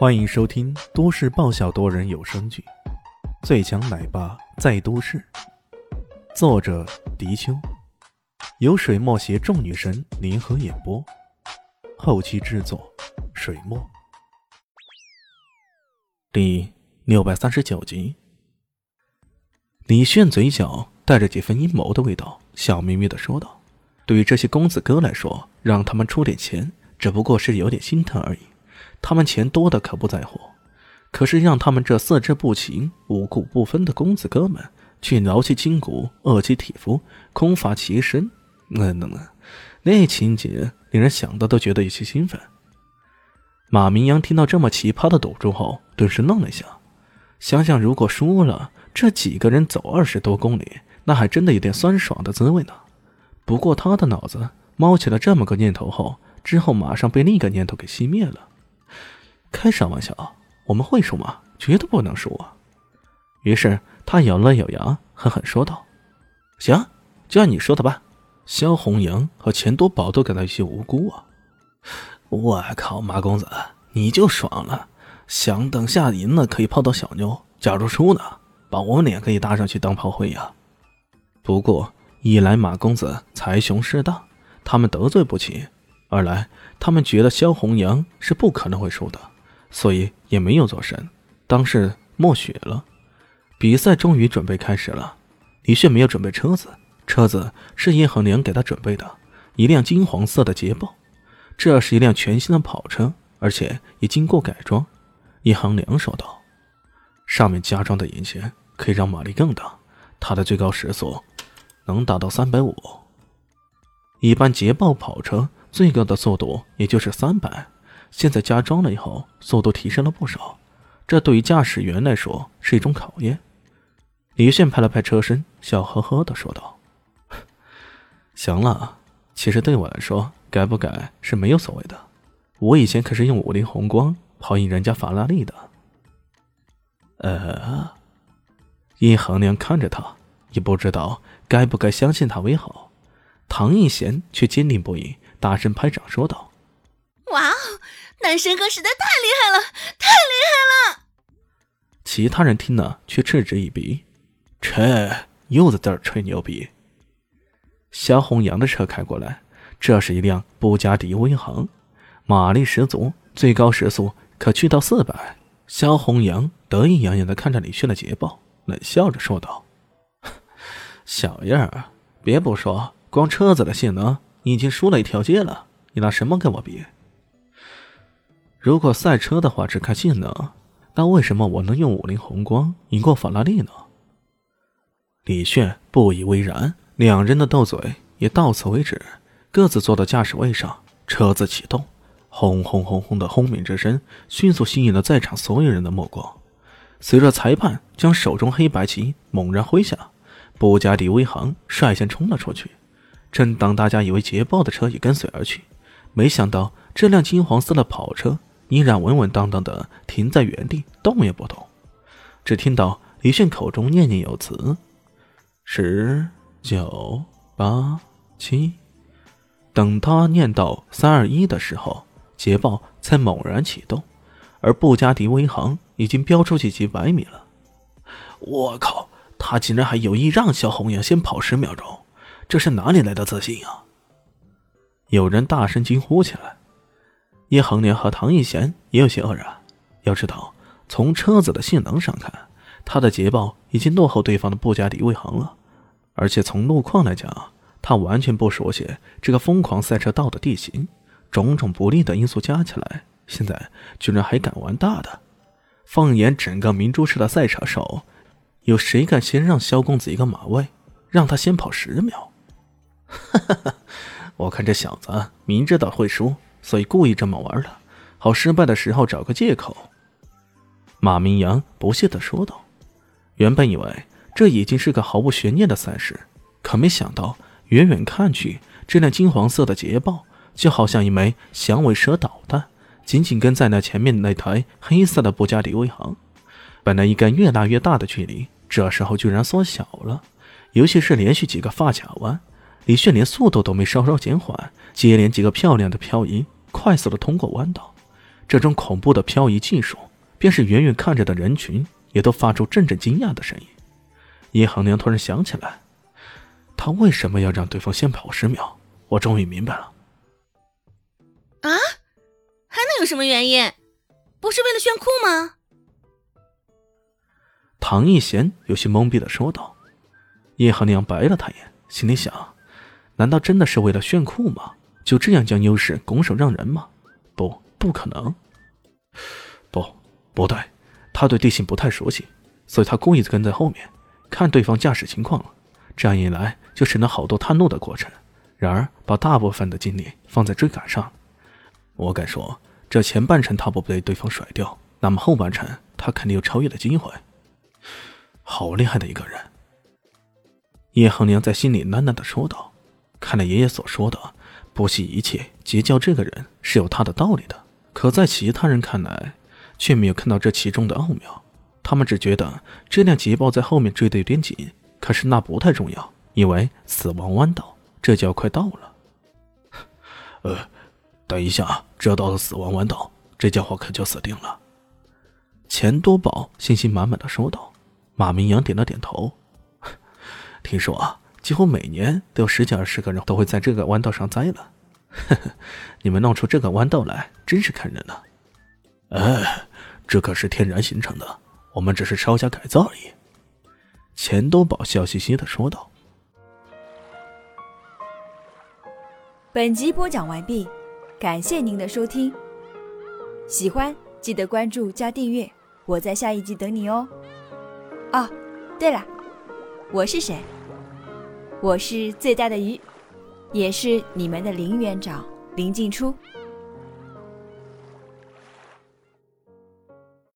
欢迎收听都市爆笑多人有声剧《最强奶爸在都市》，作者：迪秋，由水墨携众女神联合演播，后期制作：水墨。第六百三十九集，李炫嘴角带着几分阴谋的味道，笑眯眯的说道：“对于这些公子哥来说，让他们出点钱，只不过是有点心疼而已。”他们钱多的可不在乎，可是让他们这四肢不勤、五谷不分的公子哥们去劳其筋骨、饿其体肤、空乏其身，嗯嗯嗯，那情节令人想到都觉得有些兴奋。马明阳听到这么奇葩的赌注后，顿时愣了一下，想想如果输了，这几个人走二十多公里，那还真的有点酸爽的滋味呢。不过他的脑子冒起了这么个念头后，之后马上被另一个念头给熄灭了。开啥玩笑？我们会输吗？绝对不能输啊！于是他咬了咬牙，狠狠说道：“行，就按你说的办。萧红阳和钱多宝都感到有些无辜啊！我靠，马公子，你就爽了，想等下赢了可以泡到小妞，假如输呢，把我们俩可以搭上去当炮灰呀！不过一来马公子财雄势大，他们得罪不起；二来他们觉得萧红阳是不可能会输的。”所以也没有做声，当是默许了。比赛终于准备开始了。李炫没有准备车子，车子是叶恒良给他准备的，一辆金黄色的捷豹。这是一辆全新的跑车，而且已经过改装。叶恒良说道：“上面加装的引擎可以让马力更大，它的最高时速能达到三百五。一般捷豹跑车最高的速度也就是三百。”现在加装了以后，速度提升了不少，这对于驾驶员来说是一种考验。李炫拍了拍车身，笑呵呵的说道：“ 行了，其实对我来说，改不改是没有所谓的。我以前可是用五菱宏光跑赢人家法拉利的。”呃，叶恒良看着他，也不知道该不该相信他为好。唐艺贤却坚定不移，大声拍掌说道：“哇哦！”男神哥实在太厉害了，太厉害了！其他人听了却嗤之以鼻，这又在这儿吹牛逼。肖红阳的车开过来，这是一辆布加迪威航，马力十足，最高时速可去到四百。肖红阳得意洋洋的看着李炫的捷豹，冷笑着说道：“ 小样儿，别不说，光车子的性能，你已经输了一条街了，你拿什么跟我比？”如果赛车的话只看性能，那为什么我能用五菱宏光赢过法拉利呢？李炫不以为然，两人的斗嘴也到此为止，各自坐到驾驶位上，车子启动，轰轰轰轰的轰鸣之声迅速吸引了在场所有人的目光。随着裁判将手中黑白旗猛然挥下，布加迪威航率先冲了出去。正当大家以为捷豹的车也跟随而去，没想到这辆金黄色的跑车。依然稳稳当当的停在原地，动也不动。只听到李炫口中念念有词：“十九八七。”等他念到三二一的时候，捷豹才猛然启动，而布加迪威航已经飙出去几百米了。我靠！他竟然还有意让萧红阳先跑十秒钟，这是哪里来的自信啊？有人大声惊呼起来。叶恒年和唐逸贤也有些愕然。要知道，从车子的性能上看，他的捷豹已经落后对方的布加迪威航了。而且从路况来讲，他完全不熟悉这个疯狂赛车道的地形，种种不利的因素加起来，现在居然还敢玩大的。放眼整个明珠市的赛车手，有谁敢先让萧公子一个马位，让他先跑十秒？哈哈哈！我看这小子明知道会输。所以故意这么玩的，好失败的时候找个借口。马明阳不屑地说道：“原本以为这已经是个毫无悬念的赛事，可没想到远远看去，这辆金黄色的捷豹就好像一枚响尾蛇导弹，紧紧跟在那前面那台黑色的布加迪威航。本来应该越拉越大的距离，这时候居然缩小了，尤其是连续几个发卡弯。”李炫连速度都没稍稍减缓，接连几个漂亮的漂移，快速的通过弯道。这种恐怖的漂移技术，便是远远看着的人群也都发出阵阵惊讶的声音。叶恒娘突然想起来，他为什么要让对方先跑十秒？我终于明白了。啊，还能有什么原因？不是为了炫酷吗？唐一贤有些懵逼的说道。叶恒娘白了他一眼，心里想：难道真的是为了炫酷吗？就这样将优势拱手让人吗？不，不可能。不，不对，他对地形不太熟悉，所以他故意跟在后面，看对方驾驶情况。这样一来，就省了好多探路的过程。然而，把大部分的精力放在追赶上，我敢说，这前半程他不被对方甩掉，那么后半程他肯定有超越的机会。好厉害的一个人！叶恒娘在心里喃喃的说道：“看来爷爷所说的不惜一切结交这个人是有他的道理的。可在其他人看来，却没有看到这其中的奥妙。他们只觉得这辆捷豹在后面追得有点紧，可是那不太重要，因为死亡弯道。”这就要快到了，呃，等一下，只要到了死亡弯道，这家伙可就死定了。钱多宝信心满满的说道。马明阳点了点头。听说啊，几乎每年都有十几二十个人都会在这个弯道上栽了。呵呵，你们弄出这个弯道来，真是看人呢。哎，这可是天然形成的，我们只是稍加改造而已。钱多宝笑嘻嘻的说道。本集播讲完毕，感谢您的收听。喜欢记得关注加订阅，我在下一集等你哦。哦，对了，我是谁？我是最大的鱼，也是你们的林园长林静初。